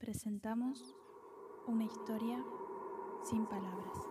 presentamos una historia sin palabras.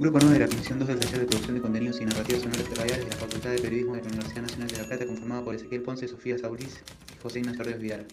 Grupo 9 de la Comisión 2 del Taller de Producción de Contenidos y Narrativas Sonoras y Radiales de la Facultad de Periodismo de la Universidad Nacional de La Plata, conformada por Ezequiel Ponce, Sofía Saurís y José Ignacio Ríos Vidal.